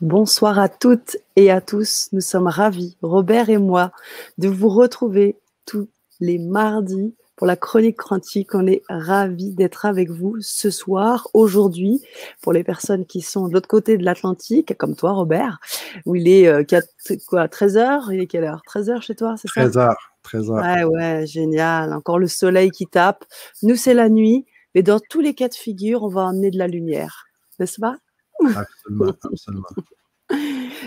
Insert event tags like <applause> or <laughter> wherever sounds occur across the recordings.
Bonsoir à toutes et à tous. Nous sommes ravis, Robert et moi, de vous retrouver tous les mardis pour la chronique quantique. On est ravis d'être avec vous ce soir, aujourd'hui, pour les personnes qui sont de l'autre côté de l'Atlantique, comme toi, Robert, où il est euh, quoi, 13 h Il est quelle heure? 13 h chez toi, c'est ça? 13 h 13 h Ouais, ouais, génial. Encore le soleil qui tape. Nous, c'est la nuit. Mais dans tous les cas de figure, on va emmener de la lumière, n'est-ce pas? Absolument, <laughs> absolument.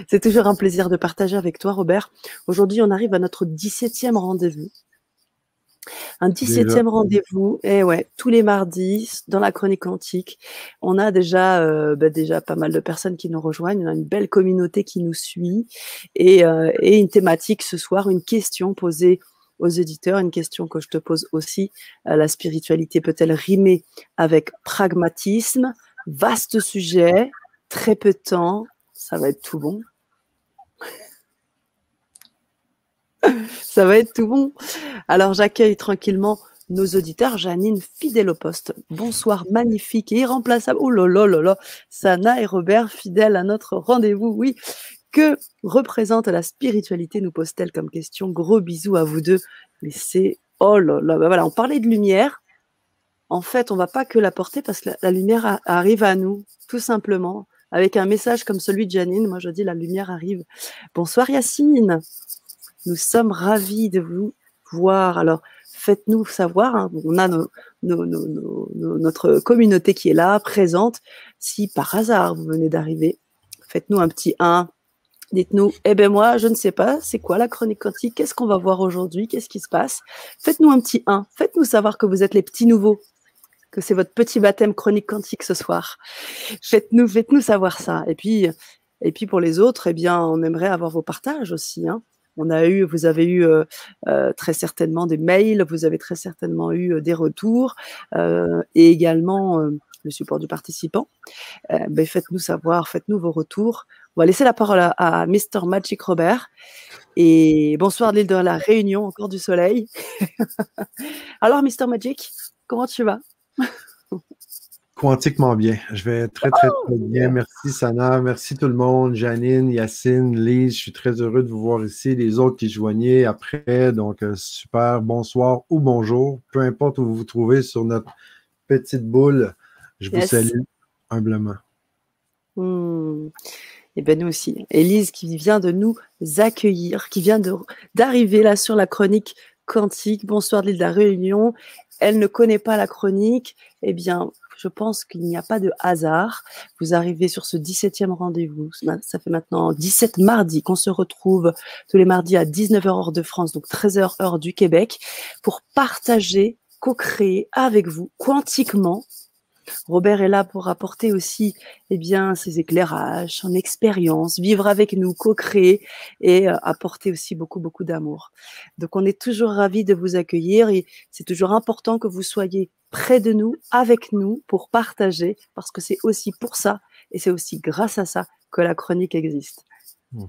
C'est toujours un plaisir de partager avec toi, Robert. Aujourd'hui, on arrive à notre 17e rendez-vous. Un 17e rendez-vous, et eh ouais, tous les mardis dans la chronique antique. On a déjà, euh, bah, déjà pas mal de personnes qui nous rejoignent, on a une belle communauté qui nous suit et, euh, et une thématique ce soir, une question posée aux éditeurs, une question que je te pose aussi. Euh, la spiritualité peut-elle rimer avec pragmatisme? Vaste sujet, très peu de temps, ça va être tout bon. <laughs> ça va être tout bon. Alors j'accueille tranquillement nos auditeurs. Janine, fidèle au poste. Bonsoir, magnifique et irremplaçable. Oh là là là là. Sana et Robert, fidèles à notre rendez-vous. Oui. Que représente la spiritualité nous pose-t-elle comme question Gros bisous à vous deux. Mais c'est oh là là. Bah voilà, on parlait de lumière. En fait, on va pas que la porter parce que la lumière arrive à nous, tout simplement avec un message comme celui de Janine. Moi, je dis la lumière arrive. Bonsoir Yacine. Nous sommes ravis de vous voir. Alors, faites-nous savoir. Hein. on a notre communauté qui est là, présente. Si par hasard vous venez d'arriver, faites-nous un petit 1. Dites-nous, eh ben moi, je ne sais pas, c'est quoi la chronique quantique? Qu'est-ce qu'on va voir aujourd'hui? Qu'est-ce qui se passe? Faites-nous un petit 1. Faites-nous savoir que vous êtes les petits nouveaux que c'est votre petit baptême chronique quantique ce soir. Faites-nous, savoir ça. Et puis, pour les autres, eh on aimerait avoir vos partages aussi. Hein. On a eu, vous avez eu euh, euh, très certainement des mails, vous avez très certainement eu euh, des retours et également le support du participant. Ben, faites-nous savoir, faites-nous vos retours. On va laisser la parole à, Mr. Magic Robert. Et bonsoir l'île de la Réunion, encore du soleil. <laughs> Alors, Mr. Magic, comment tu vas? <laughs> Quantiquement bien. Je vais très, très, oh! très bien. Merci, Sana. Merci tout le monde. Janine, Yacine, Lise, je suis très heureux de vous voir ici. Les autres qui joignaient après. Donc, euh, super. Bonsoir ou bonjour. Peu importe où vous vous trouvez sur notre petite boule. Je vous salue humblement. Hmm. Et eh bien, nous aussi. Élise qui vient de nous accueillir, qui vient d'arriver là sur la chronique quantique. Bonsoir de l'île de la Réunion elle ne connaît pas la chronique, eh bien, je pense qu'il n'y a pas de hasard. Vous arrivez sur ce 17e rendez-vous. Ça fait maintenant 17 mardis qu'on se retrouve tous les mardis à 19h heure de France, donc 13h heure du Québec, pour partager, co-créer avec vous quantiquement Robert est là pour apporter aussi eh bien, ses éclairages, son expérience, vivre avec nous, co-créer et euh, apporter aussi beaucoup, beaucoup d'amour. Donc, on est toujours ravis de vous accueillir et c'est toujours important que vous soyez près de nous, avec nous, pour partager, parce que c'est aussi pour ça et c'est aussi grâce à ça que la chronique existe. Mmh.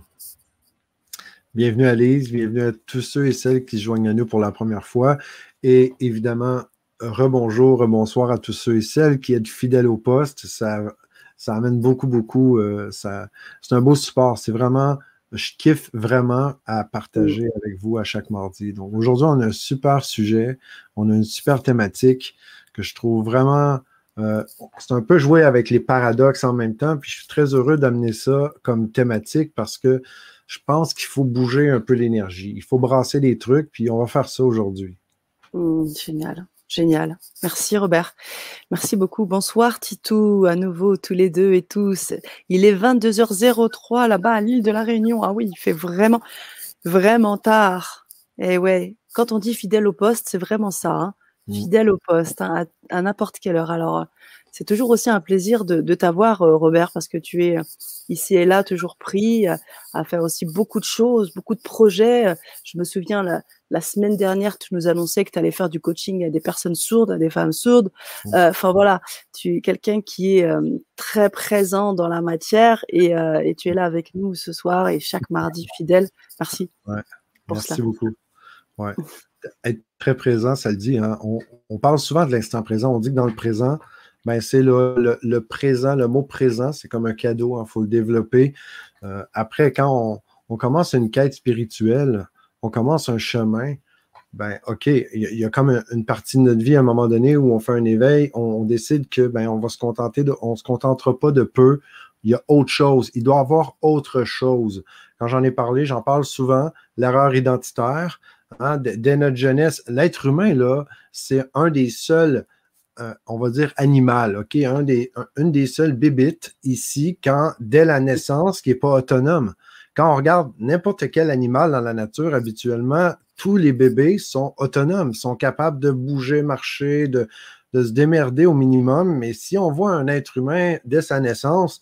Bienvenue à Lise, bienvenue à tous ceux et celles qui se joignent à nous pour la première fois. Et évidemment, rebonjour, rebonsoir à tous ceux et celles qui êtes fidèles au poste. Ça, ça amène beaucoup, beaucoup. Euh, ça, c'est un beau support. C'est vraiment, je kiffe vraiment à partager avec vous à chaque mardi. Donc aujourd'hui, on a un super sujet, on a une super thématique que je trouve vraiment. Euh, c'est un peu jouer avec les paradoxes en même temps. Puis je suis très heureux d'amener ça comme thématique parce que je pense qu'il faut bouger un peu l'énergie. Il faut brasser les trucs, puis on va faire ça aujourd'hui. Mmh, génial. Génial. Merci Robert. Merci beaucoup. Bonsoir Titou, à nouveau tous les deux et tous. Il est 22h03 là-bas à l'île de la Réunion. Ah oui, il fait vraiment, vraiment tard. Et eh ouais, quand on dit fidèle au poste, c'est vraiment ça. Hein. Mmh. Fidèle au poste, hein, à, n'importe quelle heure. Alors, c'est toujours aussi un plaisir de, t'avoir, euh, Robert, parce que tu es euh, ici et là toujours pris à, faire aussi beaucoup de choses, beaucoup de projets. Je me souviens, la, la semaine dernière, tu nous annonçais que tu allais faire du coaching à des personnes sourdes, à des femmes sourdes. Mmh. Euh, enfin voilà, tu es quelqu'un qui est très présent dans la matière et, et, tu es là avec nous ce soir et chaque mardi fidèle. Merci. Merci beaucoup. Ouais. <laughs> Être très présent, ça le dit. Hein. On, on, parle souvent de l'instant présent. On dit que dans le présent, ben c'est le, présent, le mot présent, c'est comme un cadeau, il hein, faut le développer. Euh, après, quand on, commence une quête spirituelle, on commence un chemin, ben OK, il y, a comme une partie de notre vie à un moment donné où on fait un éveil, on, décide que ben on va se contenter de, on se contentera pas de peu, il y a autre chose, il doit y avoir autre chose. Quand j'en ai parlé, j'en parle souvent, l'erreur identitaire. Hein, dès notre jeunesse, l'être humain, là, c'est un des seuls, euh, on va dire, animal, OK? Un des, une des seules bébites ici, quand, dès la naissance, qui n'est pas autonome. Quand on regarde n'importe quel animal dans la nature, habituellement, tous les bébés sont autonomes, sont capables de bouger, marcher, de, de se démerder au minimum. Mais si on voit un être humain dès sa naissance,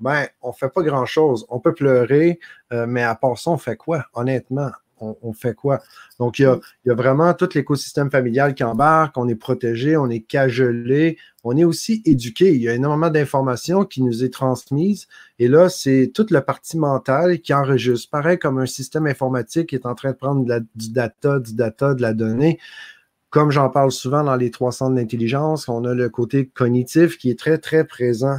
ben, on fait pas grand-chose. On peut pleurer, euh, mais à part ça, on fait quoi, honnêtement? On, fait quoi? Donc, il y, a, il y, a, vraiment tout l'écosystème familial qui embarque, on est protégé, on est cajolé, on est aussi éduqué. Il y a énormément d'informations qui nous est transmises. Et là, c'est toute la partie mentale qui enregistre. Pareil comme un système informatique qui est en train de prendre du data, du data, de la donnée. Comme j'en parle souvent dans les 300 de l'intelligence, on a le côté cognitif qui est très, très présent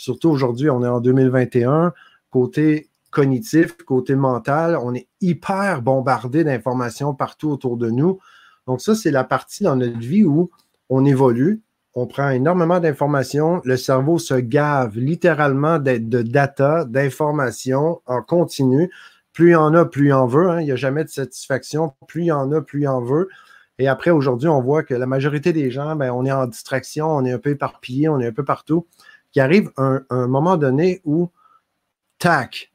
Surtout aujourd'hui, on est en 2021. Côté cognitif, côté mental, on est hyper bombardé d'informations partout autour de nous. Donc, ça, c'est la partie dans notre vie où on évolue, on prend énormément d'informations, le cerveau se gave littéralement de, data, d'informations en continu. Plus il y en a, plus il en veut. Hein. Il n'y a jamais de satisfaction. Plus il y en a, plus il en veut. Et après, aujourd'hui, on voit que la majorité des gens, ben, on est en distraction, on est un peu éparpillé, on est un peu partout qu'il arrive un, moment donné où, tac,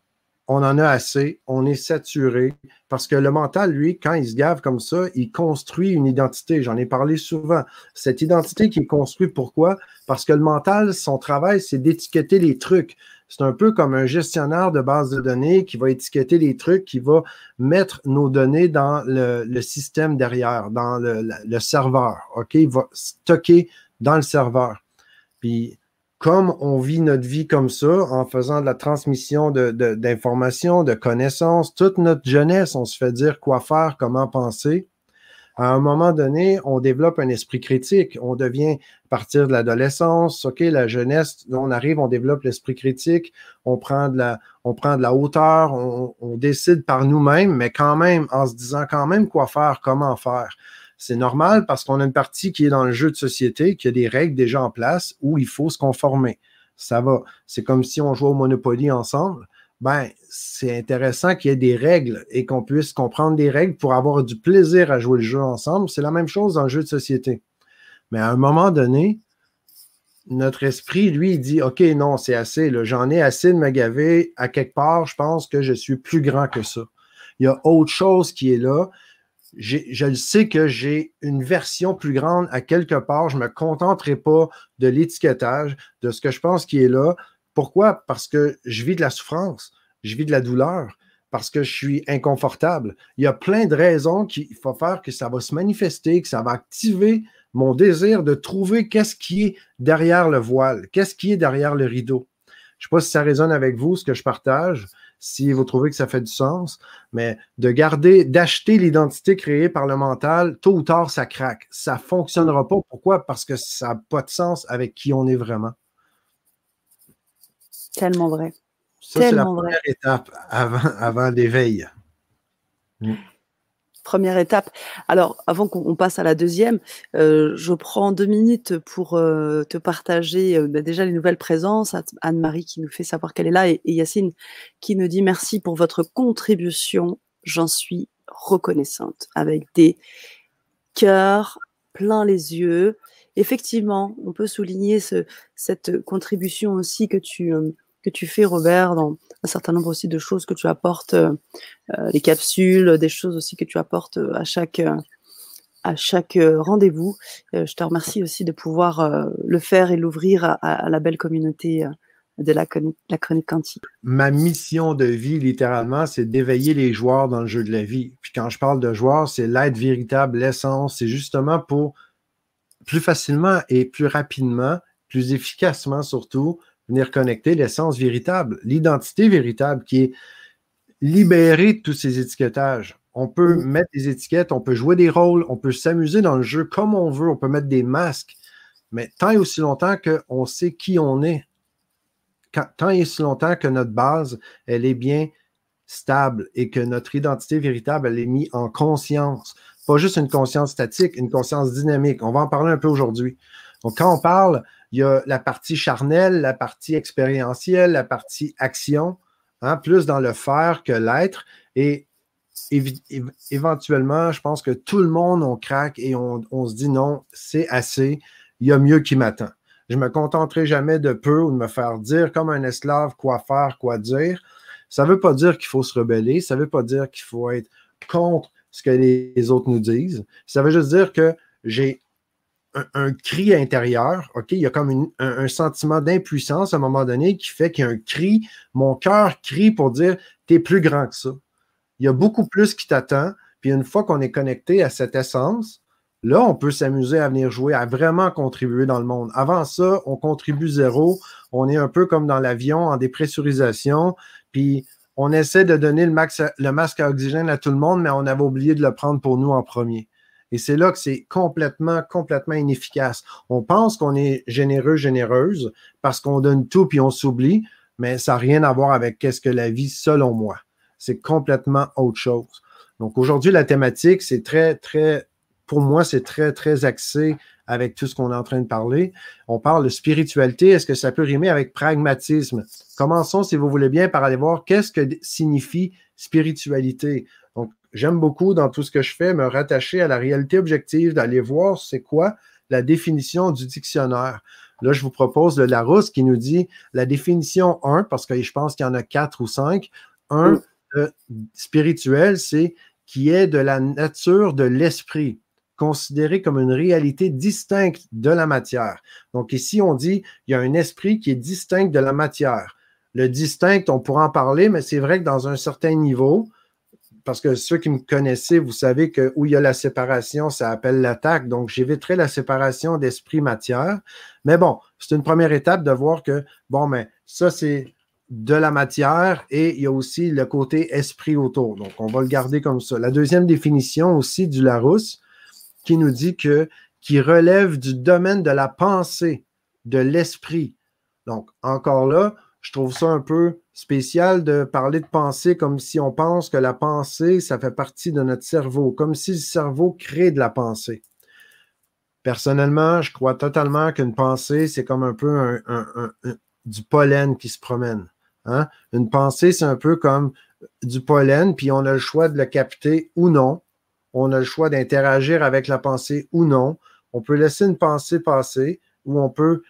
on en a assez, on est saturé, parce que le mental, lui, quand il se gave comme ça, il construit une identité. J'en ai parlé souvent. Cette identité qui est construite, pourquoi? Parce que le mental, son travail, c'est d'étiqueter les trucs. C'est un peu comme un gestionnaire de base de données qui va étiqueter les trucs, qui va mettre nos données dans le, système derrière, dans le serveur. OK? Il va stocker dans le serveur. Puis comme on vit notre vie comme ça, en faisant de la transmission d'informations, de, connaissances, toute notre jeunesse, on se fait dire quoi faire, comment penser. À un moment donné, on développe un esprit critique. On devient, à partir de l'adolescence, OK, la jeunesse, on arrive, on développe l'esprit critique, on prend de la, hauteur, on décide par nous-mêmes, mais quand même, en se disant quand même quoi faire, comment faire. C'est normal parce qu'on a une partie qui est dans le jeu de société, qui a des règles déjà en place où il faut se conformer. Ça va. C'est comme si on jouait au Monopoly ensemble. Ben, c'est intéressant qu'il y ait des règles et qu'on puisse comprendre des règles pour avoir du plaisir à jouer le jeu ensemble. C'est la même chose dans le jeu de société. Mais à un moment donné, notre esprit, lui, dit OK, non, c'est assez. J'en ai assez de me gaver. À quelque part, je pense que je suis plus grand que ça. Il y a autre chose qui est là je sais que j'ai une version plus grande à quelque part. Je ne me contenterai pas de l'étiquetage, de ce que je pense qui est là. Pourquoi? Parce que je vis de la souffrance, je vis de la douleur, parce que je suis inconfortable. Il y a plein de raisons qu'il faut faire que ça va se manifester, que ça va activer mon désir de trouver qu'est-ce qui est derrière le voile, qu'est-ce qui est derrière le rideau. Je ne sais pas si ça résonne avec vous, ce que je partage, si vous trouvez que ça fait du sens, mais de garder, d'acheter l'identité créée par le mental, tôt ou tard, ça craque. Ça ne fonctionnera pas. Pourquoi? Parce que ça n'a pas de sens avec qui on est vraiment. Tellement vrai. Ça, c'est la première étape avant, avant l'éveil. Mm première étape. Alors, avant qu'on passe à la deuxième, euh, je prends deux minutes pour euh, te partager euh, bah, déjà les nouvelles présences. Anne-Marie qui nous fait savoir qu'elle est là et, Yacine qui nous dit merci pour votre contribution. J'en suis reconnaissante avec des cœurs plein les yeux. Effectivement, on peut souligner ce, cette contribution aussi que tu que tu fais, Robert, dans un certain nombre aussi de choses que tu apportes, euh, euh, les capsules, des choses aussi que tu apportes euh, à chaque, à chaque rendez-vous. je te remercie aussi de pouvoir le faire et l'ouvrir à, la belle communauté de la, la, chronique quantique. Ma mission de vie, littéralement, c'est d'éveiller les joueurs dans le jeu de la vie. Puis quand je parle de joueurs, c'est l'aide véritable, l'essence. C'est justement pour plus facilement et plus rapidement, plus efficacement surtout, venir connecter l'essence véritable, l'identité véritable qui est libérée de tous ces étiquetages. On peut mettre des étiquettes, on peut jouer des rôles, on peut s'amuser dans le jeu comme on veut, on peut mettre des masques, mais tant et aussi longtemps qu'on sait qui on est, tant et aussi longtemps que notre base, elle est bien stable et que notre identité véritable, elle est mise en conscience. Pas juste une conscience statique, une conscience dynamique. On va en parler un peu aujourd'hui. Donc, quand on parle, il y a la partie charnelle, la partie expérientielle, la partie action, hein, plus dans le faire que l'être. Et éventuellement, je pense que tout le monde, on craque et on, se dit non, c'est assez, il y a mieux qui m'attend. Je me contenterai jamais de peu ou de me faire dire comme un esclave quoi faire, quoi dire. Ça ne veut pas dire qu'il faut se rebeller, ça ne veut pas dire qu'il faut être contre ce que les autres nous disent. Ça veut juste dire que j'ai un, cri intérieur, OK? Il y a comme un, sentiment d'impuissance à un moment donné qui fait qu'il y a un cri, mon cœur crie pour dire T'es plus grand que ça. Il y a beaucoup plus qui t'attend. Puis une fois qu'on est connecté à cette essence, là, on peut s'amuser à venir jouer, à vraiment contribuer dans le monde. Avant ça, on contribue zéro. On est un peu comme dans l'avion en dépressurisation. Puis on essaie de donner le, masque à oxygène à tout le monde, mais on avait oublié de le prendre pour nous en premier. Et c'est là que c'est complètement, complètement inefficace. On pense qu'on est généreux, généreuse, parce qu'on donne tout puis on s'oublie, mais ça n'a rien à voir avec qu'est-ce que la vie, selon moi. C'est complètement autre chose. Donc aujourd'hui, la thématique, c'est très, très, pour moi, c'est très, très axé avec tout ce qu'on est en train de parler. On parle de spiritualité. Est-ce que ça peut rimer avec pragmatisme? Commençons, si vous voulez bien, par aller voir qu'est-ce que signifie spiritualité. J'aime beaucoup dans tout ce que je fais me rattacher à la réalité objective, d'aller voir c'est quoi la définition du dictionnaire. Là, je vous propose le Larousse qui nous dit la définition 1, parce que je pense qu'il y en a quatre ou cinq. Un, spirituel, c'est qui est de la nature de l'esprit considéré comme une réalité distincte de la matière. Donc ici, on dit il y a un esprit qui est distinct de la matière. Le distinct, on pourra en parler, mais c'est vrai que dans un certain niveau, parce que ceux qui me connaissaient, vous savez que où il y a la séparation, ça appelle l'attaque. Donc, j'éviterai la séparation d'esprit-matière. Mais bon, c'est une première étape de voir que, bon, mais ça, c'est de la matière et il y a aussi le côté esprit autour. Donc, on va le garder comme ça. La deuxième définition aussi du Larousse, qui nous dit que qui relève du domaine de la pensée, de l'esprit. Donc, encore là, je trouve ça un peu spécial de parler de pensée comme si on pense que la pensée, ça fait partie de notre cerveau, comme si le cerveau crée de la pensée. Personnellement, je crois totalement qu'une pensée, c'est comme un peu du pollen qui se promène. Hein? Une pensée, c'est un peu comme du pollen, puis on a le choix de le capter ou non on a le choix d'interagir avec la pensée ou non. On peut laisser une pensée passer ou on peut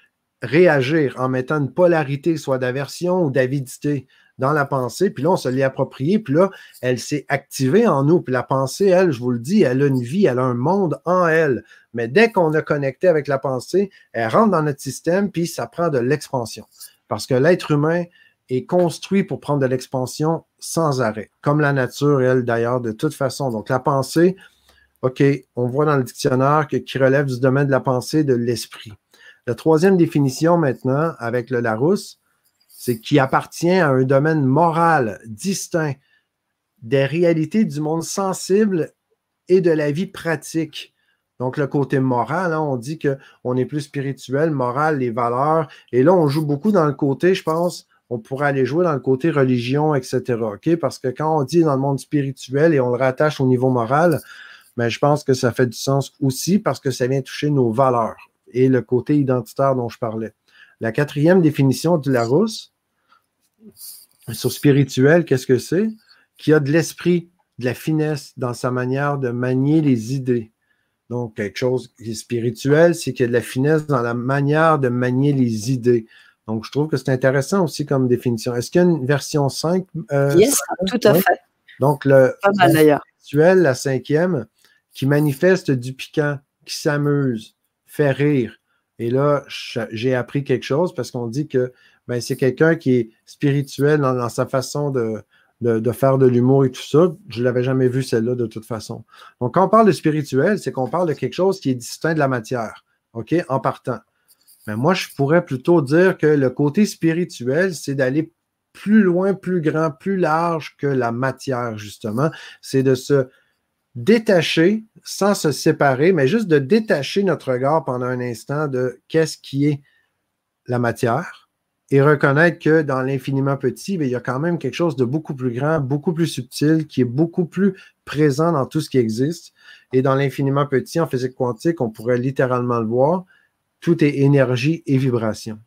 réagir en mettant une polarité, soit d'aversion ou d'avidité dans la pensée, puis là, on se l'est approprié, puis là, elle s'est activée en nous. Puis la pensée, elle, je vous le dis, elle a une vie, elle a un monde en elle. Mais dès qu'on a connecté avec la pensée, elle rentre dans notre système, puis ça prend de l'expansion. Parce que l'être humain, est construit pour prendre de l'expansion sans arrêt, comme la nature, elle, d'ailleurs, de toute façon. Donc, la pensée, OK, on voit dans le dictionnaire que, qui relève du domaine de la pensée, de l'esprit. La troisième définition maintenant, avec le Larousse, c'est qui appartient à un domaine moral distinct des réalités du monde sensible et de la vie pratique. Donc, le côté moral, hein, on dit qu'on est plus spirituel, moral, les valeurs. Et là, on joue beaucoup dans le côté, je pense, on pourrait aller jouer dans le côté religion, etc. Parce que quand on dit dans le monde spirituel et on le rattache au niveau moral, ben, je pense que ça fait du sens aussi parce que ça vient toucher nos valeurs et le côté identitaire dont je parlais. La quatrième définition du Larousse sur spirituel, qu'est-ce que c'est? Qui a de l'esprit, de la finesse dans sa manière de manier les idées. Donc, quelque chose qui est spirituel, c'est qu'il y a de la finesse dans la manière de manier les idées. Donc, je trouve que c'est intéressant aussi comme définition. Est-ce qu'il y a une version 5? Euh, yes, tout à fait. Donc, le spirituel, la cinquième, qui manifeste du piquant, qui s'amuse, fait rire. Et là, j'ai appris quelque chose parce qu'on dit que ben, c'est quelqu'un qui est spirituel dans, sa façon de, de, faire de l'humour et tout ça. Je ne l'avais jamais vu celle-là de toute façon. Donc, quand on parle de spirituel, c'est qu'on parle de quelque chose qui est distinct de la matière, OK, en partant. Mais moi, je pourrais plutôt dire que le côté spirituel, c'est d'aller plus loin, plus grand, plus large que la matière, justement. C'est de se détacher, sans se séparer, mais juste de détacher notre regard pendant un instant de qu'est-ce qui est la matière et reconnaître que dans l'infiniment petit, ben, il y a quand même quelque chose de beaucoup plus grand, beaucoup plus subtil, qui est beaucoup plus présent dans tout ce qui existe. Et dans l'infiniment petit, en physique quantique, on pourrait littéralement le voir, tout est énergie et vibration.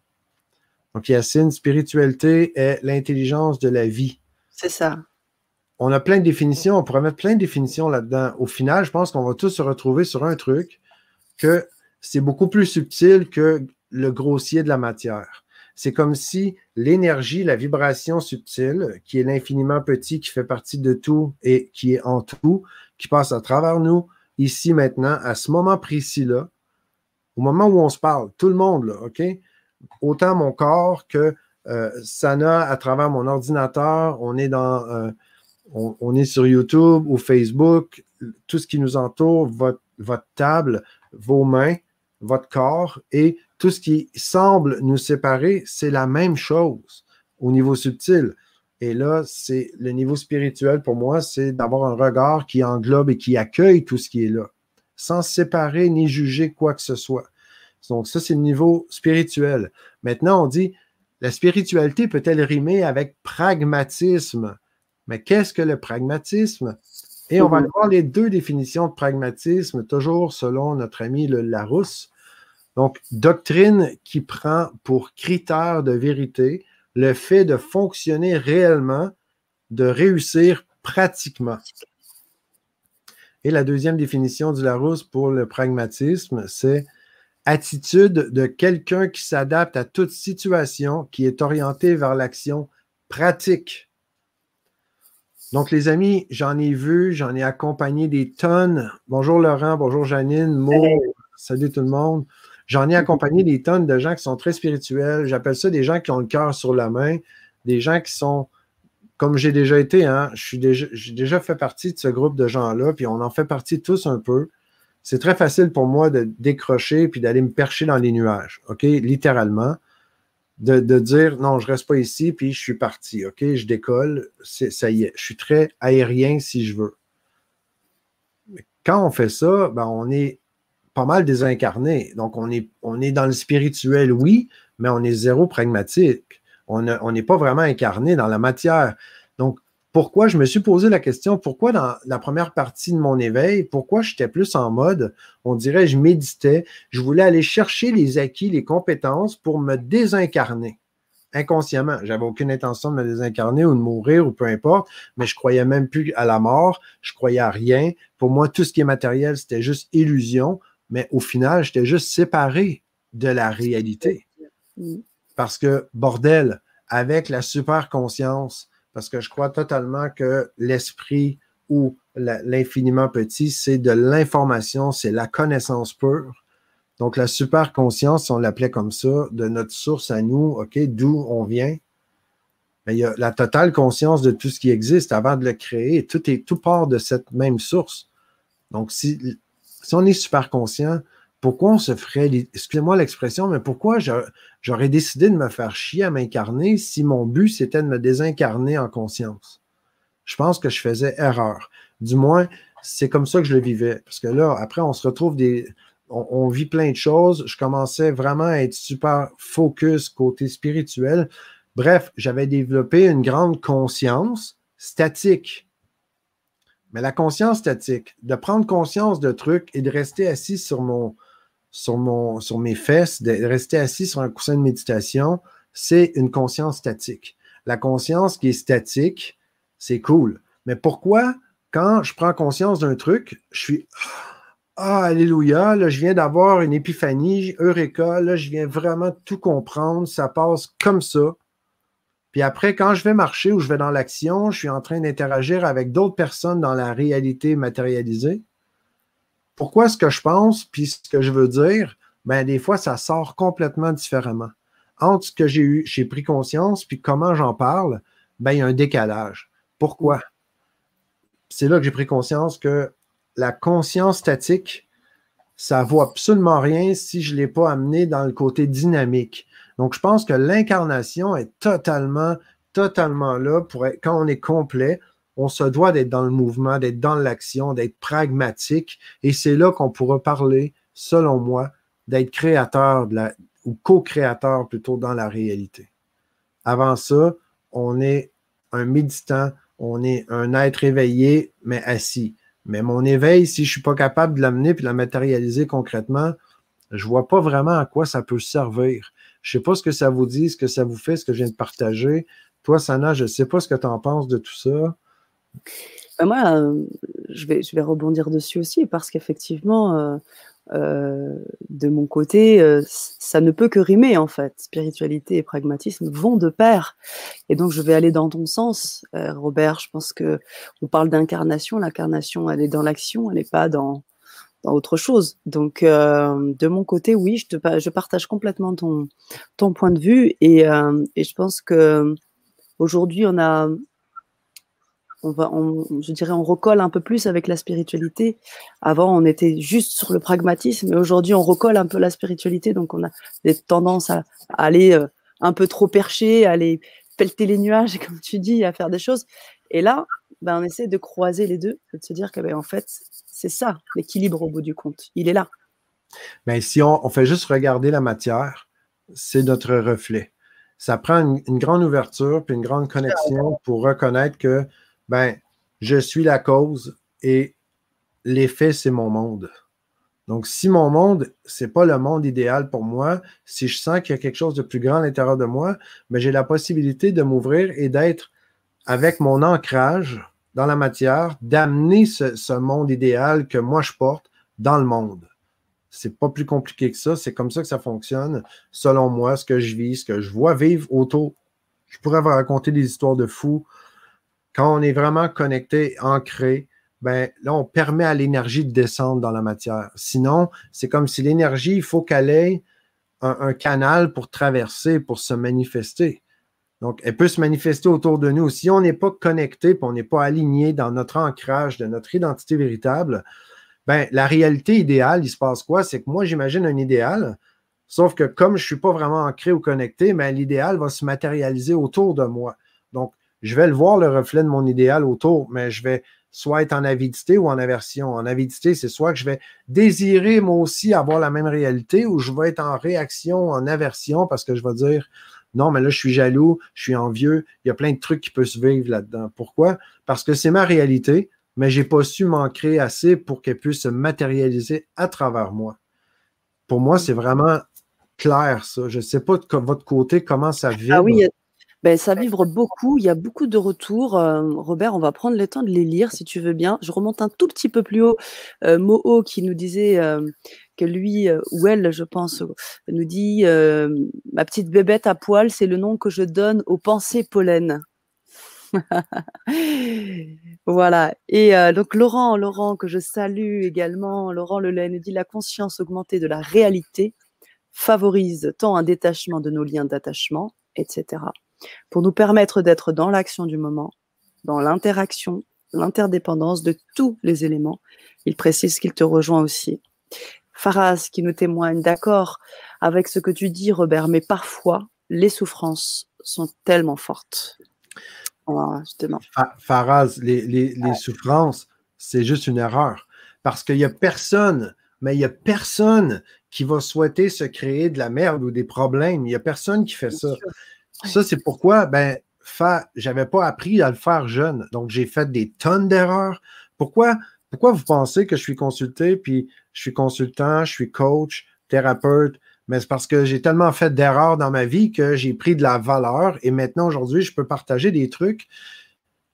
Donc, Yacine, spiritualité est l'intelligence de la vie. C'est ça. On a plein de définitions, on pourrait mettre plein de définitions là-dedans. Au final, je pense qu'on va tous se retrouver sur un truc que c'est beaucoup plus subtil que le grossier de la matière. C'est comme si l'énergie, la vibration subtile, qui est l'infiniment petit, qui fait partie de tout et qui est en tout, qui passe à travers nous, ici, maintenant, à ce moment précis-là, au moment où on se parle, tout le monde, là, OK? Autant mon corps que euh, Sana à travers mon ordinateur, on est dans euh, on, est sur YouTube ou Facebook, tout ce qui nous entoure, votre, votre table, vos mains, votre corps et tout ce qui semble nous séparer, c'est la même chose au niveau subtil. Et là, c'est le niveau spirituel pour moi, c'est d'avoir un regard qui englobe et qui accueille tout ce qui est là, sans séparer ni juger quoi que ce soit. Donc, ça, c'est le niveau spirituel. Maintenant, on dit, la spiritualité peut-elle rimer avec pragmatisme? Mais qu'est-ce que le pragmatisme? Et on va voir les deux définitions de pragmatisme, toujours selon notre ami le Larousse. Donc, doctrine qui prend pour critère de vérité le fait de fonctionner réellement, de réussir pratiquement. Et la deuxième définition du Larousse pour le pragmatisme, c'est attitude de quelqu'un qui s'adapte à toute situation, qui est orienté vers l'action pratique. Donc, les amis, j'en ai vu, j'en ai accompagné des tonnes. Bonjour Laurent, bonjour Janine, Mo, salut tout le monde. J'en ai accompagné des tonnes de gens qui sont très spirituels. J'appelle ça des gens qui ont le cœur sur la main, des gens qui sont, comme j'ai déjà été, hein, j'ai déjà, déjà fait partie de ce groupe de gens-là, puis on en fait partie tous un peu. C'est très facile pour moi de décrocher puis d'aller me percher dans les nuages, OK? Littéralement. De, dire non, je reste pas ici, puis je suis parti, OK? Je décolle, ça y est. Je suis très aérien si je veux. quand on fait ça, ben, on est pas mal désincarné. Donc, on est, on est dans le spirituel, oui, mais on est zéro pragmatique. On n'est pas vraiment incarné dans la matière. Donc, pourquoi je me suis posé la question, pourquoi dans la première partie de mon éveil, pourquoi j'étais plus en mode, on dirait, je méditais, je voulais aller chercher les acquis, les compétences pour me désincarner inconsciemment. J'avais aucune intention de me désincarner ou de mourir ou peu importe, mais je croyais même plus à la mort, je croyais à rien. Pour moi, tout ce qui est matériel, c'était juste illusion mais au final, j'étais juste séparé de la réalité. Parce que, bordel, avec la super conscience, parce que je crois totalement que l'esprit ou l'infiniment petit, c'est de l'information, c'est la connaissance pure. Donc, la super conscience, on l'appelait comme ça, de notre source à nous, OK, d'où on vient, mais il y a la totale conscience de tout ce qui existe avant de le créer. Tout, est, tout part de cette même source. Donc, si si on est super conscient, pourquoi on se ferait, excusez-moi l'expression, mais pourquoi j'aurais décidé de me faire chier à m'incarner si mon but c'était de me désincarner en conscience? Je pense que je faisais erreur. Du moins, c'est comme ça que je le vivais. Parce que là, après, on se retrouve des. On, vit plein de choses. Je commençais vraiment à être super focus côté spirituel. Bref, j'avais développé une grande conscience statique. Mais la conscience statique, de prendre conscience de trucs et de rester assis sur mon, sur mon, sur mes fesses, de rester assis sur un coussin de méditation, c'est une conscience statique. La conscience qui est statique, c'est cool. Mais pourquoi, quand je prends conscience d'un truc, je suis Ah, Alléluia, là, je viens d'avoir une épiphanie, Eureka, là, je viens vraiment tout comprendre, ça passe comme ça. Puis après, quand je vais marcher ou je vais dans l'action, je suis en train d'interagir avec d'autres personnes dans la réalité matérialisée. Pourquoi ce que je pense puis ce que je veux dire, ben des fois, ça sort complètement différemment. Entre ce que j'ai eu, j'ai pris conscience, puis comment j'en parle, ben il y a un décalage. Pourquoi? C'est là que j'ai pris conscience que la conscience statique, ça vaut absolument rien si je ne l'ai pas amené dans le côté dynamique. Donc, je pense que l'incarnation est totalement, totalement là pour être, quand on est complet, on se doit d'être dans le mouvement, d'être dans l'action, d'être pragmatique. Et c'est là qu'on pourra parler, selon moi, d'être créateur ou co-créateur plutôt dans la réalité. Avant ça, on est un méditant, on est un être éveillé, mais assis. Mais mon éveil, si je ne suis pas capable de l'amener et de la matérialiser concrètement, je ne vois pas vraiment à quoi ça peut servir. Je ne sais pas ce que ça vous dit, ce que ça vous fait, ce que je viens de partager. Toi, Sana, je ne sais pas ce que tu en penses de tout ça. Ben, moi, euh, je, vais, je vais rebondir dessus aussi parce qu'effectivement, euh, euh, de mon côté, ça ne peut que rimer en fait. Spiritualité et pragmatisme vont de pair. Et donc, je vais aller dans ton sens, Robert. Je pense que on parle d'incarnation. L'incarnation, elle est dans l'action, elle n'est pas dans, dans autre chose. Donc, de mon côté, oui, je, je partage complètement ton, ton point de vue et, et je pense que aujourd'hui, on a on va, je dirais, on recolle un peu plus avec la spiritualité. Avant, on était juste sur le pragmatisme, mais aujourd'hui, on recolle un peu la spiritualité, donc on a des tendances à, aller euh, un peu trop percher, à aller pelleter les nuages, <laughs> comme tu dis, à faire des choses. Et là, ben, on essaie de croiser les deux, de se dire que, ben, en fait, c'est ça, l'équilibre au bout du compte. Il est là. Mais si on, fait juste regarder la matière, c'est notre reflet. Ça prend une, une grande ouverture puis une grande connexion pour reconnaître que ben, je suis la cause et l'effet, c'est mon monde. Donc, si mon monde, c'est pas le monde idéal pour moi, si je sens qu'il y a quelque chose de plus grand à l'intérieur de moi, ben, j'ai la possibilité de m'ouvrir et d'être avec mon ancrage dans la matière, d'amener ce, ce, monde idéal que moi je porte dans le monde. C'est pas plus compliqué que ça. C'est comme ça que ça fonctionne, selon moi, ce que je vis, ce que je vois vivre autour. Je pourrais vous raconter des histoires de fous quand on est vraiment connecté, ancré, ben là, on permet à l'énergie de descendre dans la matière. Sinon, c'est comme si l'énergie, il faut qu'elle ait un, canal pour traverser, pour se manifester. Donc, elle peut se manifester autour de nous. Si on n'est pas connecté, on n'est pas aligné dans notre ancrage de notre identité véritable, ben, la réalité idéale, il se passe quoi? C'est que moi, j'imagine un idéal, sauf que comme je ne suis pas vraiment ancré ou connecté, ben, l'idéal va se matérialiser autour de moi. Donc, je vais le voir, le reflet de mon idéal autour, mais je vais soit être en avidité ou en aversion. En avidité, c'est soit que je vais désirer moi aussi avoir la même réalité ou je vais être en réaction, en aversion parce que je vais dire non, mais là, je suis jaloux, je suis envieux, il y a plein de trucs qui peuvent se vivre là-dedans. Pourquoi? Parce que c'est ma réalité, mais je n'ai pas su m'ancrer assez pour qu'elle puisse se matérialiser à travers moi. Pour moi, c'est vraiment clair, ça. Je ne sais pas de votre côté comment ça vit. Ah oui, ben, ça vibre beaucoup. Il y a beaucoup de retours. Euh, Robert, on va prendre le temps de les lire si tu veux bien. Je remonte un tout petit peu plus haut. Euh, Moho qui nous disait euh, que lui ou elle, je pense, nous dit Ma petite bébête à poil, c'est le nom que je donne aux pensées pollen. <laughs> voilà. Et donc Laurent, Laurent que je salue également, Laurent Lelay nous dit la conscience augmentée de la réalité favorise tant un détachement de nos liens d'attachement, etc pour nous permettre d'être dans l'action du moment, dans l'interaction, l'interdépendance de tous les éléments. Il précise qu'il te rejoint aussi. Faraz qui nous témoigne, d'accord avec ce que tu dis, Robert, mais parfois, les souffrances sont tellement fortes. justement. Faraz, les, souffrances, c'est juste une erreur. Parce qu'il n'y a personne, mais il n'y a personne qui va souhaiter se créer de la merde ou des problèmes. Il n'y a personne qui fait ça. Ça, c'est pourquoi, ben, j'avais pas appris à le faire jeune. Donc, j'ai fait des tonnes d'erreurs. Pourquoi, pourquoi vous pensez que je suis consulté, puis je suis consultant, je suis coach, thérapeute? Mais c'est parce que j'ai tellement fait d'erreurs dans ma vie que j'ai pris de la valeur et maintenant, aujourd'hui, je peux partager des trucs.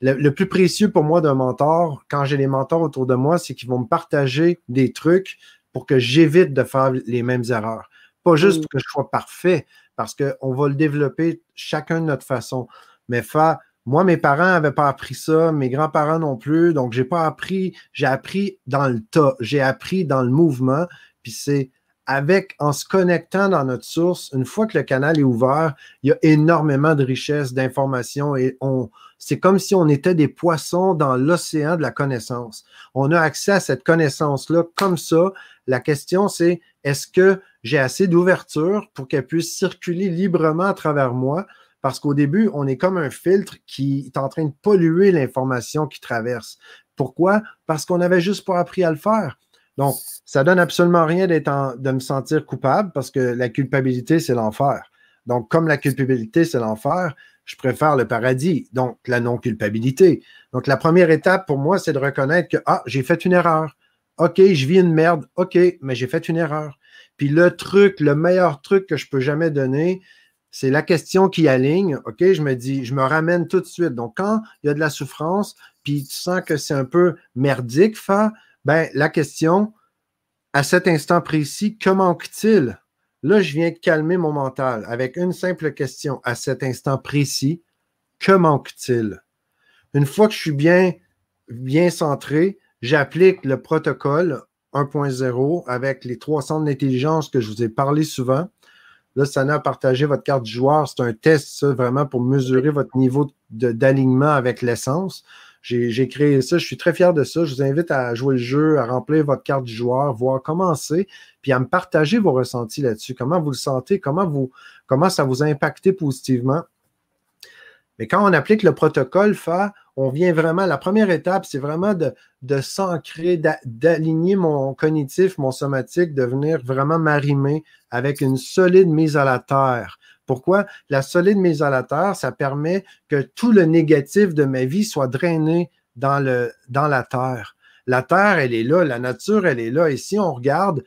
Le, plus précieux pour moi d'un mentor, quand j'ai des mentors autour de moi, c'est qu'ils vont me partager des trucs pour que j'évite de faire les mêmes erreurs. Pas juste pour que je sois parfait, parce qu'on va le développer chacun de notre façon. Mais moi, mes parents n'avaient pas appris ça, mes grands-parents non plus, donc j'ai pas appris, j'ai appris dans le tas, j'ai appris dans le mouvement, puis c'est avec, en se connectant dans notre source, une fois que le canal est ouvert, il y a énormément de richesses, d'informations et on, c'est comme si on était des poissons dans l'océan de la connaissance. On a accès à cette connaissance-là comme ça. La question, c'est est-ce que j'ai assez d'ouverture pour qu'elle puisse circuler librement à travers moi? Parce qu'au début, on est comme un filtre qui est en train de polluer l'information qui traverse. Pourquoi? Parce qu'on n'avait juste pas appris à le faire. Donc, ça donne absolument rien d'être de me sentir coupable parce que la culpabilité, c'est l'enfer. Donc, comme la culpabilité, c'est l'enfer, je préfère le paradis, donc la non-culpabilité. Donc, la première étape pour moi, c'est de reconnaître que, ah, j'ai fait une erreur. OK, je vis une merde. OK, mais j'ai fait une erreur. Puis le truc, le meilleur truc que je peux jamais donner, c'est la question qui aligne. OK, je me dis, je me ramène tout de suite. Donc, quand il y a de la souffrance, puis tu sens que c'est un peu merdique, ben, la question, à cet instant précis, que manque-t-il? Là, je viens calmer mon mental avec une simple question. À cet instant précis, que manque-t-il? Une fois que je suis bien, bien centré, j'applique le protocole 1.0 avec les trois centres d'intelligence que je vous ai parlé souvent. Là, ça a partagé votre carte du joueur. C'est un test, ça, vraiment pour mesurer votre niveau d'alignement avec l'essence. J'ai créé ça, je suis très fier de ça. Je vous invite à jouer le jeu, à remplir votre carte du joueur, voir comment c'est, puis à me partager vos ressentis là-dessus. Comment vous le sentez, comment, vous, comment ça vous a impacté positivement? Mais quand on applique le protocole FA, on vient vraiment, la première étape, c'est vraiment de, de s'ancrer, d'aligner mon cognitif, mon somatique, de venir vraiment m'arrimer avec une solide mise à la terre. Pourquoi? La solide mise à la terre, ça permet que tout le négatif de ma vie soit drainé dans, le, dans la terre. La terre, elle est là, la nature, elle est là. Et si on regarde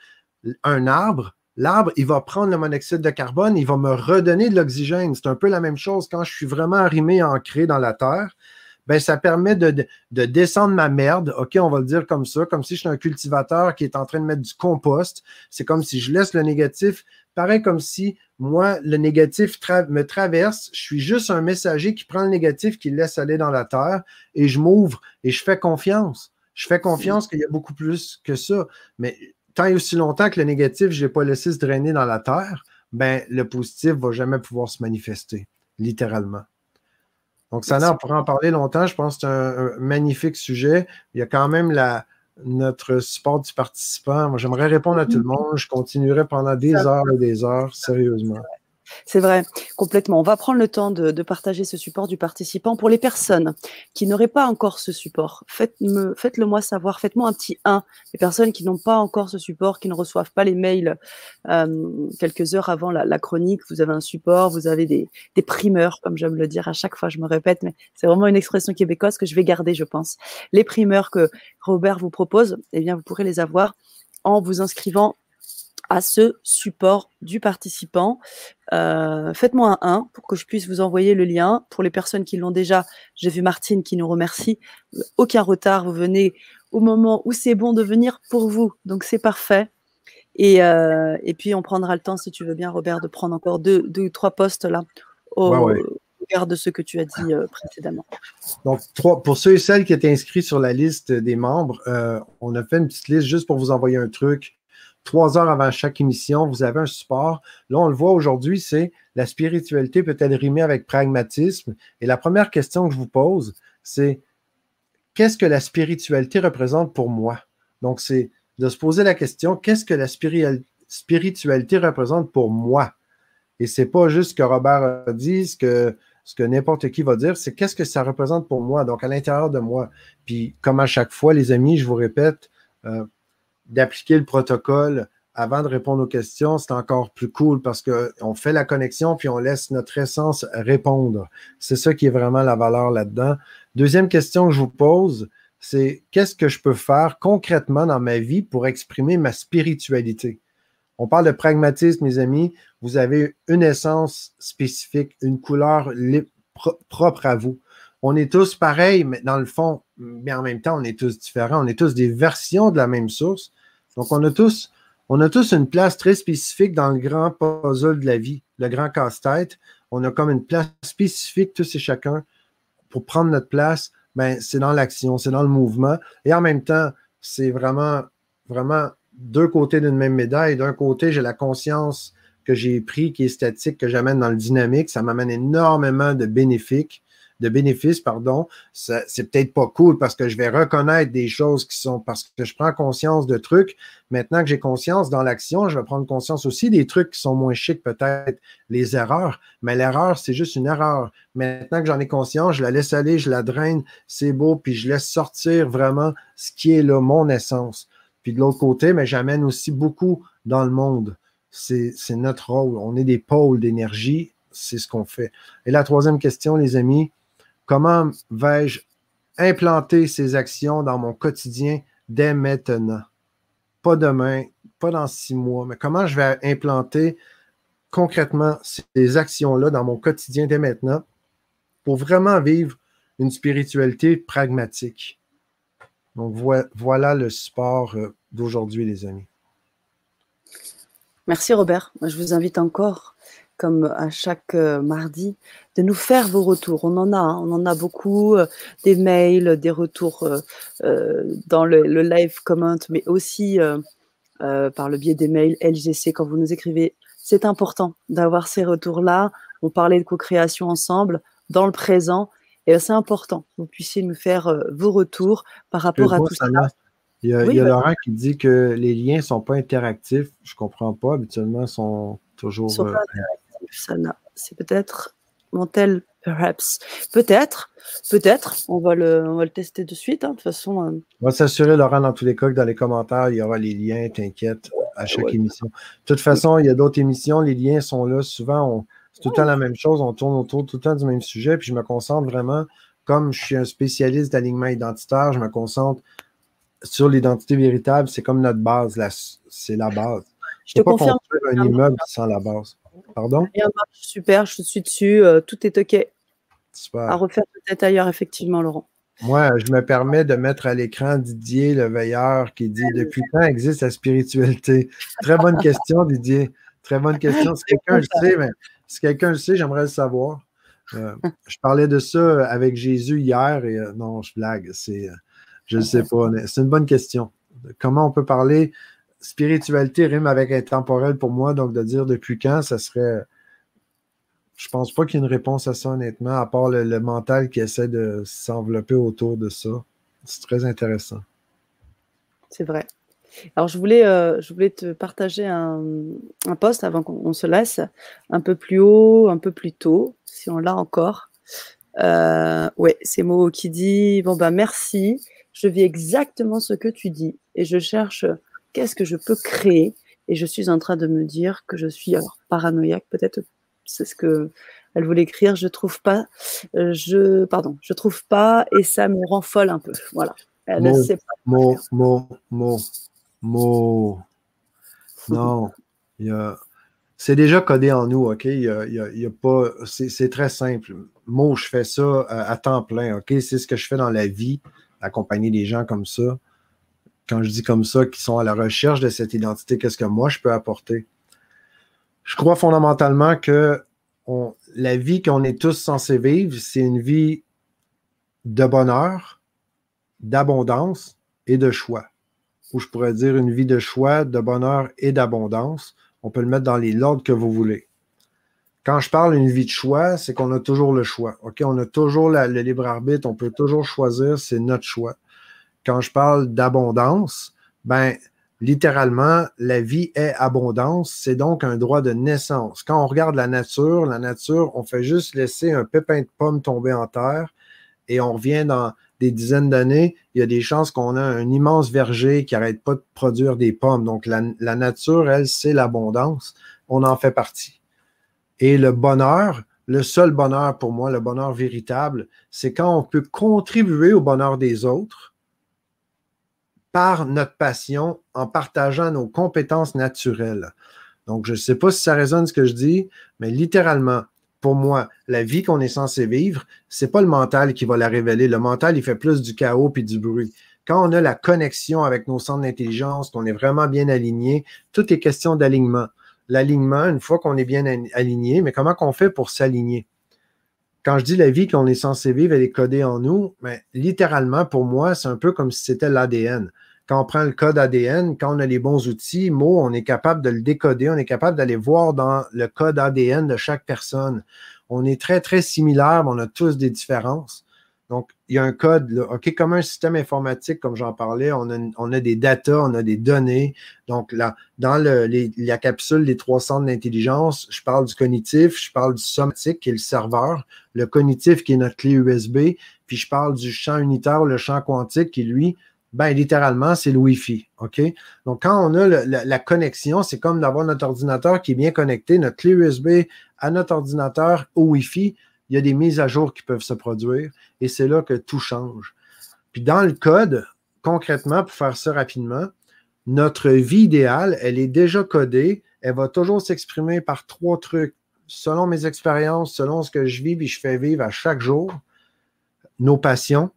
un arbre, l'arbre, il va prendre le monoxyde de carbone, il va me redonner de l'oxygène. C'est un peu la même chose quand je suis vraiment arrimé, ancré dans la terre. Ben, ça permet de, de, descendre ma merde, OK, on va le dire comme ça, comme si je suis un cultivateur qui est en train de mettre du compost. C'est comme si je laisse le négatif paraît comme si moi, le négatif me traverse. Je suis juste un messager qui prend le négatif, qui le laisse aller dans la terre et je m'ouvre et je fais confiance. Je fais confiance qu'il y a beaucoup plus que ça. Mais tant et aussi longtemps que le négatif, je n'ai pas laissé se drainer dans la terre, ben, le positif ne va jamais pouvoir se manifester, littéralement. Donc, ça, on pourrait en parler longtemps. Je pense que c'est un magnifique sujet. Il y a quand même la, notre support du participant. Moi, j'aimerais répondre à tout le <laughs> monde. Je continuerai pendant des heures et des heures, sérieusement. C'est vrai, complètement. On va prendre le temps de, partager ce support du participant. Pour les personnes qui n'auraient pas encore ce support, faites-le faites moi savoir, faites-moi un petit 1. Les personnes qui n'ont pas encore ce support, qui ne reçoivent pas les mails euh, quelques heures avant la, chronique, vous avez un support, vous avez des, primeurs, comme j'aime le dire à chaque fois, je me répète, mais c'est vraiment une expression québécoise que je vais garder, je pense. Les primeurs que Robert vous propose, eh bien, vous pourrez les avoir en vous inscrivant à ce support du participant. Euh, faites-moi un 1 pour que je puisse vous envoyer le lien. Pour les personnes qui l'ont déjà, j'ai vu Martine qui nous remercie. Aucun retard, vous venez au moment où c'est bon de venir pour vous. Donc c'est parfait. Et, euh, et, puis on prendra le temps, si tu veux bien, Robert, de prendre encore deux, deux ou trois postes là au regard de ce que tu as dit euh, précédemment. Donc, trois, pour ceux et celles qui étaient inscrits sur la liste des membres, on a fait une petite liste juste pour vous envoyer un truc trois heures avant chaque émission, vous avez un support. Là, on le voit aujourd'hui, c'est la spiritualité peut-elle rimer avec pragmatisme? Et la première question que je vous pose, c'est qu'est-ce que la spiritualité représente pour moi? Donc, c'est de se poser la question, qu'est-ce que la spiritualité représente pour moi? Et c'est pas juste ce que Robert a dit, ce que, ce que n'importe qui va dire, c'est qu'est-ce que ça représente pour moi, donc à l'intérieur de moi. Puis, comme à chaque fois, les amis, je vous répète, euh, d'appliquer le protocole avant de répondre aux questions, c'est encore plus cool parce qu'on fait la connexion puis on laisse notre essence répondre. C'est ça qui est vraiment la valeur là-dedans. Deuxième question que je vous pose, c'est qu'est-ce que je peux faire concrètement dans ma vie pour exprimer ma spiritualité? On parle de pragmatisme, mes amis. Vous avez une essence spécifique, une couleur propre à vous. On est tous pareils, mais dans le fond, mais en même temps, on est tous différents. On est tous des versions de la même source. Donc, on a tous, une place très spécifique dans le grand puzzle de la vie, le grand casse-tête. On a comme une place spécifique, tous et chacun, pour prendre notre place. Ben, c'est dans l'action, c'est dans le mouvement. Et en même temps, c'est vraiment, vraiment deux côtés d'une même médaille. D'un côté, j'ai la conscience que j'ai pris, qui est statique, que j'amène dans le dynamique. Ça m'amène énormément de bénéfiques de bénéfices, pardon, c'est peut-être pas cool parce que je vais reconnaître des choses qui sont parce que je prends conscience de trucs. Maintenant que j'ai conscience dans l'action, je vais prendre conscience aussi des trucs qui sont moins chics, peut-être les erreurs. Mais l'erreur, c'est juste une erreur. Maintenant que j'en ai conscience, je la laisse aller, je la draine, c'est beau, puis je laisse sortir vraiment ce qui est là, mon essence. Puis de l'autre côté, mais j'amène aussi beaucoup dans le monde. C'est notre rôle. On est des pôles d'énergie. C'est ce qu'on fait. Et la troisième question, les amis, comment vais-je implanter ces actions dans mon quotidien dès maintenant? Pas demain, pas dans six mois, mais comment je vais implanter concrètement ces actions-là dans mon quotidien dès maintenant pour vraiment vivre une spiritualité pragmatique? Donc voilà le sport euh, d'aujourd'hui, les amis. Merci Robert. Je vous invite encore, comme à chaque euh, mardi, de nous faire vos retours. On en a, hein. on en a beaucoup, euh, des mails, des retours euh, dans le, live comment, mais aussi par le biais des mails LGC quand vous nous écrivez. C'est important d'avoir ces retours-là. On parlait de co-création ensemble dans le présent. Et c'est important que vous puissiez nous faire vos retours par rapport à tout ça. Il y a, bah Laurent qui dit que les liens ne sont pas interactifs. Je ne comprends pas. Habituellement, ils sont toujours. Ils sont pas euh, C'est peut-être Montel, perhaps. Peut-être. Peut-être. On, va le, on va le tester de suite. Hein, de toute façon. Euh. On va s'assurer, Laurent, dans tous les cas, que dans les commentaires, il y aura les liens. T'inquiète, à chaque émission. De toute façon, il y a d'autres émissions. Les liens sont là. Souvent, c'est tout le temps la même chose. On tourne autour tout le temps du même sujet. Puis je me concentre vraiment, comme je suis un spécialiste d'alignement identitaire, je me concentre sur l'identité véritable, c'est comme notre base, c'est la base. Je te confirme. un immeuble sans la base. Pardon? Super, je suis dessus, euh, tout est OK. Super. À refaire peut-être ailleurs, effectivement, Laurent. Moi, je me permets de mettre à l'écran Didier, le veilleur, qui dit Depuis quand existe la spiritualité? Très bonne question, Didier. Très bonne question. Si quelqu'un le sait, mais si quelqu'un le sait, j'aimerais le savoir. Euh, je parlais de ça avec Jésus hier et euh, non, je blague. C'est je ne sais pas. C'est une bonne question. Comment on peut parler spiritualité rime avec intemporel pour moi, donc de dire depuis quand, ça serait. Je pense pas qu'il y ait une réponse à ça, honnêtement, à part le, mental qui essaie de s'envelopper autour de ça. C'est très intéressant. C'est vrai. Alors, je voulais, euh, je voulais te partager un, un post avant qu'on se laisse, un peu plus haut, un peu plus tôt, si on l'a encore. Euh, ouais, c'est Mo qui dit Bon, ben merci je vis exactement ce que tu dis et je cherche qu'est-ce que je peux créer. Et je suis en train de me dire que je suis alors paranoïaque, peut-être c'est ce que elle voulait écrire. Je trouve pas, euh, je pardon, je trouve pas et ça me rend folle un peu. Voilà. Elle mot, sait pas. Non, c'est déjà codé en nous, OK? Il y a, pas, c'est très simple. Mot, je fais ça à, à temps plein, OK? C'est ce que je fais dans la vie accompagner des gens comme ça, quand je dis comme ça, qui sont à la recherche de cette identité, qu'est-ce que moi je peux apporter? Je crois fondamentalement que la vie qu'on est tous censés vivre, c'est une vie de bonheur, d'abondance et de choix. Ou je pourrais dire une vie de choix, de bonheur et d'abondance. On peut le mettre dans les l'ordre que vous voulez. Quand je parle d'une vie de choix, c'est qu'on a toujours le choix. On a toujours le libre arbitre, on peut toujours choisir, c'est notre choix. Quand je parle d'abondance, ben, littéralement, la vie est abondance, c'est donc un droit de naissance. Quand on regarde la nature, la nature, on fait juste laisser un pépin de pomme tomber en terre et on revient dans des dizaines d'années, il y a des chances qu'on a un immense verger qui n'arrête pas de produire des pommes. Donc, la, la nature, elle, c'est l'abondance. On en fait partie. Et le bonheur, le seul bonheur pour moi, le bonheur véritable, c'est quand on peut contribuer au bonheur des autres par notre passion en partageant nos compétences naturelles. Donc, je ne sais pas si ça résonne ce que je dis, mais littéralement, pour moi, la vie qu'on est censé vivre, c'est pas le mental qui va la révéler. Le mental, il fait plus du chaos puis du bruit. Quand on a la connexion avec nos centres d'intelligence, qu'on est vraiment bien aligné, tout est question d'alignement l'alignement une fois qu'on est bien aligné, mais comment qu'on fait pour s'aligner? Quand je dis la vie qu'on est censé vivre, elle est codée en nous, mais littéralement, pour moi, c'est un peu comme si c'était l'ADN. Quand on prend le code ADN, quand on a les bons outils, mots, on est capable de le décoder, on est capable d'aller voir dans le code ADN de chaque personne. On est très, très similaires, mais on a tous des différences. Donc, il y a un code, OK, comme un système informatique, comme j'en parlais, on a, on a, des data, on a des données. Donc, là, dans la capsule des trois centres d'intelligence, je parle du cognitif, je parle du somatique, qui est le serveur, le cognitif, qui est notre clé USB, puis je parle du champ unitaire, le champ quantique, qui, lui, ben, littéralement, c'est le Wi-Fi. Donc, quand on a la, connexion, c'est comme d'avoir notre ordinateur qui est bien connecté, notre clé USB à notre ordinateur au Wi-Fi il y a des mises à jour qui peuvent se produire et c'est là que tout change. Puis dans le code, concrètement, pour faire ça rapidement, notre vie idéale, elle est déjà codée. Elle va toujours s'exprimer par trois trucs. Selon mes expériences, selon ce que je vis et je fais vivre à chaque jour, nos passions.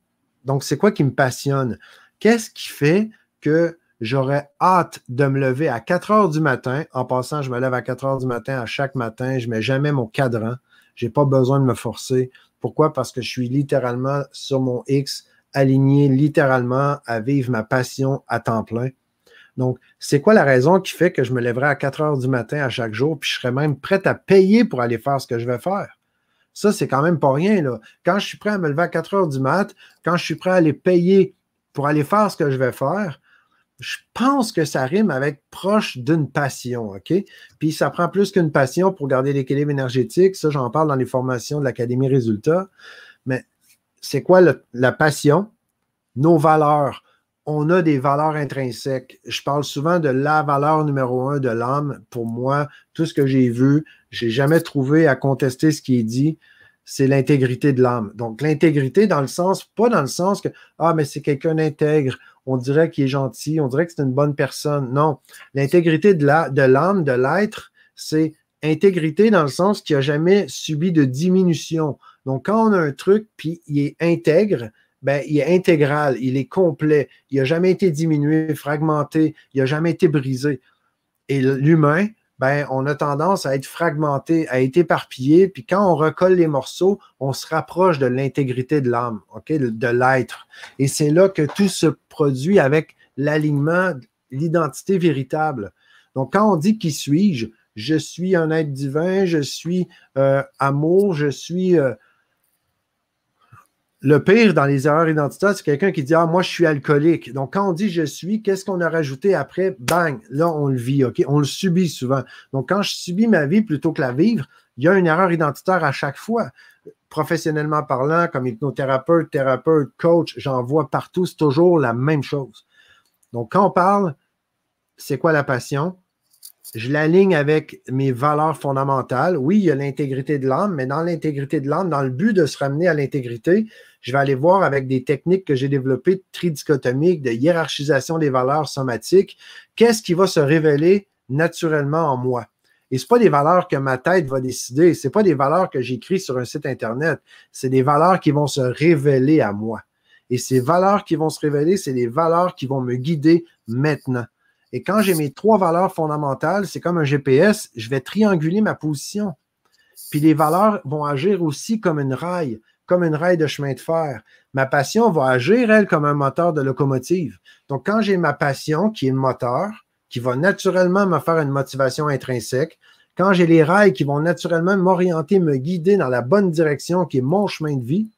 Donc, c'est quoi qui me passionne? Qu'est-ce qui fait que j'aurais hâte de me lever à 4 heures du matin? En passant, je me lève à 4 heures du matin à chaque matin. Je ne mets jamais mon cadran. Je n'ai pas besoin de me forcer. Pourquoi? Parce que je suis littéralement sur mon X, aligné littéralement à vivre ma passion à temps plein. Donc, c'est quoi la raison qui fait que je me lèverai à 4 heures du matin à chaque jour, puis je serais même prêt à payer pour aller faire ce que je vais faire? Ça, c'est quand même pas rien. Là. Quand je suis prêt à me lever à 4 heures du mat, quand je suis prêt à aller payer pour aller faire ce que je vais faire, je pense que ça rime avec proche d'une passion? Puis ça prend plus qu'une passion pour garder l'équilibre énergétique. Ça, j'en parle dans les formations de l'Académie Résultats. Mais c'est quoi la passion? Nos valeurs. On a des valeurs intrinsèques. Je parle souvent de la valeur numéro un de l'âme. Pour moi, tout ce que j'ai vu, je n'ai jamais trouvé à contester ce qui est dit c'est l'intégrité de l'âme. Donc, l'intégrité dans le sens, pas dans le sens que, ah, mais c'est quelqu'un d'intègre, on dirait qu'il est gentil, on dirait que c'est une bonne personne. Non, l'intégrité de l'âme, de l'être, c'est intégrité dans le sens qu'il n'a jamais subi de diminution. Donc, quand on a un truc, puis il est intègre, ben, il est intégral, il est complet, il n'a jamais été diminué, fragmenté, il n'a jamais été brisé. Et l'humain, ben, on a tendance à être fragmenté, à être éparpillé, puis quand on recolle les morceaux, on se rapproche de l'intégrité de l'âme, de l'être. Et c'est là que tout se produit avec l'alignement, l'identité véritable. Donc, quand on dit qui suis-je, je suis un être divin, je suis euh, amour, je suis euh, le pire dans les erreurs identitaires, c'est quelqu'un qui dit Ah, moi, je suis alcoolique. Donc, quand on dit je suis, qu'est-ce qu'on a rajouté après? Bang, là, on le vit, OK? On le subit souvent. Donc, quand je subis ma vie plutôt que la vivre, il y a une erreur identitaire à chaque fois. Professionnellement parlant, comme hypnothérapeute, thérapeute, coach, j'en vois partout, c'est toujours la même chose. Donc, quand on parle, c'est quoi la passion? je l'aligne avec mes valeurs fondamentales. Oui, il y a l'intégrité de l'âme, mais dans l'intégrité de l'âme, dans le but de se ramener à l'intégrité, je vais aller voir avec des techniques que j'ai développées tridichotomiques, de hiérarchisation des valeurs somatiques, qu'est-ce qui va se révéler naturellement en moi? Et ce pas des valeurs que ma tête va décider, ce pas des valeurs que j'écris sur un site Internet, c'est des valeurs qui vont se révéler à moi. Et ces valeurs qui vont se révéler, c'est des valeurs qui vont me guider maintenant. Et quand j'ai mes trois valeurs fondamentales, c'est comme un GPS, je vais trianguler ma position. Puis les valeurs vont agir aussi comme une raille, comme une raille de chemin de fer. Ma passion va agir, elle, comme un moteur de locomotive. Donc, quand j'ai ma passion, qui est le moteur, qui va naturellement me faire une motivation intrinsèque, quand j'ai les rails qui vont naturellement m'orienter, me guider dans la bonne direction, qui est mon chemin de vie,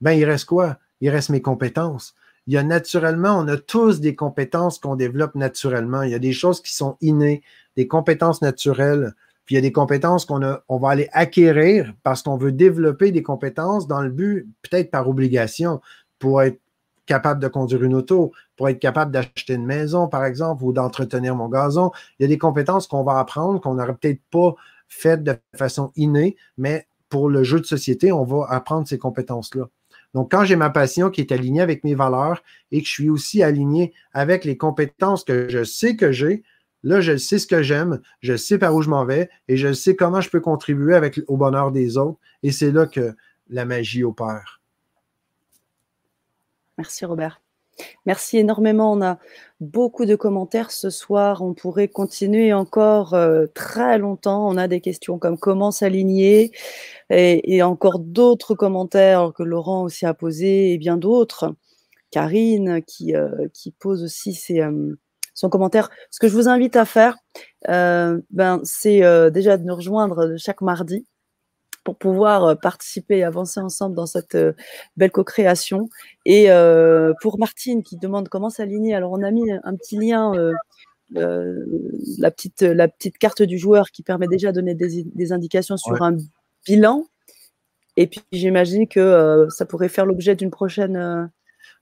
ben, il reste quoi? Il reste mes compétences il y a naturellement, on a tous des compétences qu'on développe naturellement. Il y a des choses qui sont innées, des compétences naturelles. Il y a des compétences qu'on on va aller acquérir parce qu'on veut développer des compétences dans le but, peut-être par obligation, pour être capable de conduire une auto, pour être capable d'acheter une maison, par exemple, ou d'entretenir mon gazon. Il y a des compétences qu'on va apprendre qu'on n'aurait peut-être pas faites de façon innée, mais pour le jeu de société, on va apprendre ces compétences-là. Donc, quand j'ai ma passion qui est alignée avec mes valeurs et que je suis aussi aligné avec les compétences que je sais que j'ai, là, je sais ce que j'aime, je sais par où je m'en vais et je sais comment je peux contribuer au bonheur des autres. Et c'est là que la magie opère. Merci, Robert. Merci énormément. On a beaucoup de commentaires ce soir. On pourrait continuer encore euh, très longtemps. On a des questions comme comment s'aligner et, encore d'autres commentaires que Laurent aussi a posés et bien d'autres. Karine qui, euh, pose aussi euh, son commentaire. Ce que je vous invite à faire, ben, c'est déjà de nous rejoindre chaque mardi pour pouvoir participer et avancer ensemble dans cette belle co-création. Et pour Martine qui demande comment s'aligner, alors on a mis un petit lien. la, petite, la petite carte du joueur qui permet déjà de donner des, indications sur un bilan. Et puis j'imagine que ça pourrait faire l'objet d'une prochaine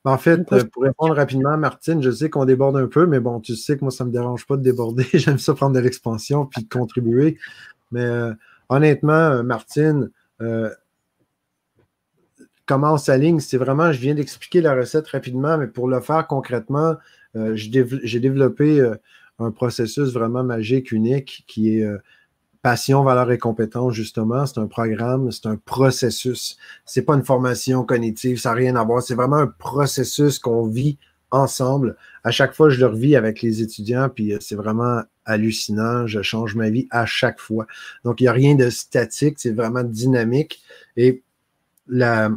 en fait, pour répondre rapidement, Martine, je sais qu'on déborde un peu, mais bon, tu sais que moi, ça ne me dérange pas de déborder. <laughs> J'aime ça prendre de l'expansion puis de contribuer. Mais euh, honnêtement, euh, Martine, euh, comment on s'aligne, c'est vraiment, je viens d'expliquer la recette rapidement, mais pour le faire concrètement, j'ai développé un processus vraiment magique, unique, qui est Passion, valeur et compétence, justement, c'est un programme, c'est un processus. C'est pas une formation cognitive, ça n'a rien à voir. C'est vraiment un processus qu'on vit ensemble. À chaque fois, je le revis avec les étudiants, puis euh, c'est vraiment hallucinant. Je change ma vie à chaque fois. Donc, il n'y a rien de statique, c'est vraiment dynamique. Et la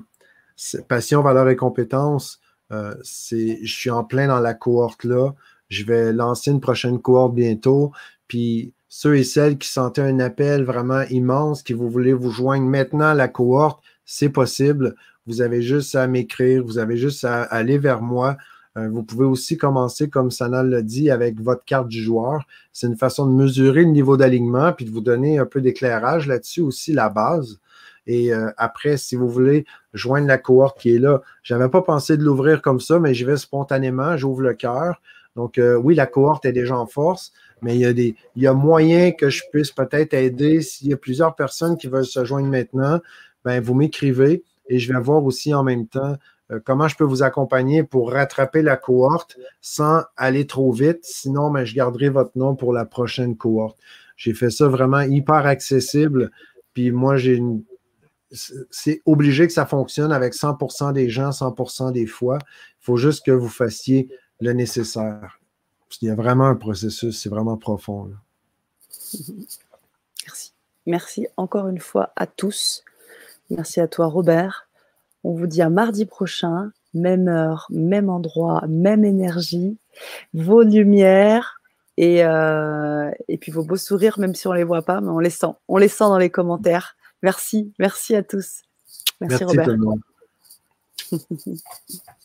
passion, valeur et compétence, euh, c'est, je suis en plein dans la cohorte là. Je vais lancer une prochaine cohorte bientôt. Puis ceux et celles qui sentaient un appel vraiment immense, qui vous voulez vous joindre maintenant à la cohorte, c'est possible. Vous avez juste à m'écrire, vous avez juste à aller vers moi. Euh, vous pouvez aussi commencer, comme Sanal l'a dit, avec votre carte du joueur. C'est une façon de mesurer le niveau d'alignement puis de vous donner un peu d'éclairage là-dessus aussi, la base. Et euh, après, si vous voulez joindre la cohorte qui est là, je n'avais pas pensé de l'ouvrir comme ça, mais je vais spontanément, j'ouvre le cœur. Donc, euh, oui, la cohorte est déjà en force, mais il y a, des, il y a moyen que je puisse peut-être aider. S'il y a plusieurs personnes qui veulent se joindre maintenant, ben, vous m'écrivez et je vais voir aussi en même temps euh, comment je peux vous accompagner pour rattraper la cohorte sans aller trop vite. Sinon, ben, je garderai votre nom pour la prochaine cohorte. J'ai fait ça vraiment hyper accessible. Puis moi, j'ai c'est obligé que ça fonctionne avec 100% des gens, 100% des fois. Il faut juste que vous fassiez le nécessaire. Il y a vraiment un processus, c'est vraiment profond. Merci. Merci encore une fois à tous. Merci à toi, Robert. On vous dit à mardi prochain, même heure, même endroit, même énergie, vos lumières et, euh, et puis vos beaux sourires, même si on ne les voit pas, mais on les sent. On les sent dans les commentaires. Merci, merci à tous. Merci, merci Robert. <laughs>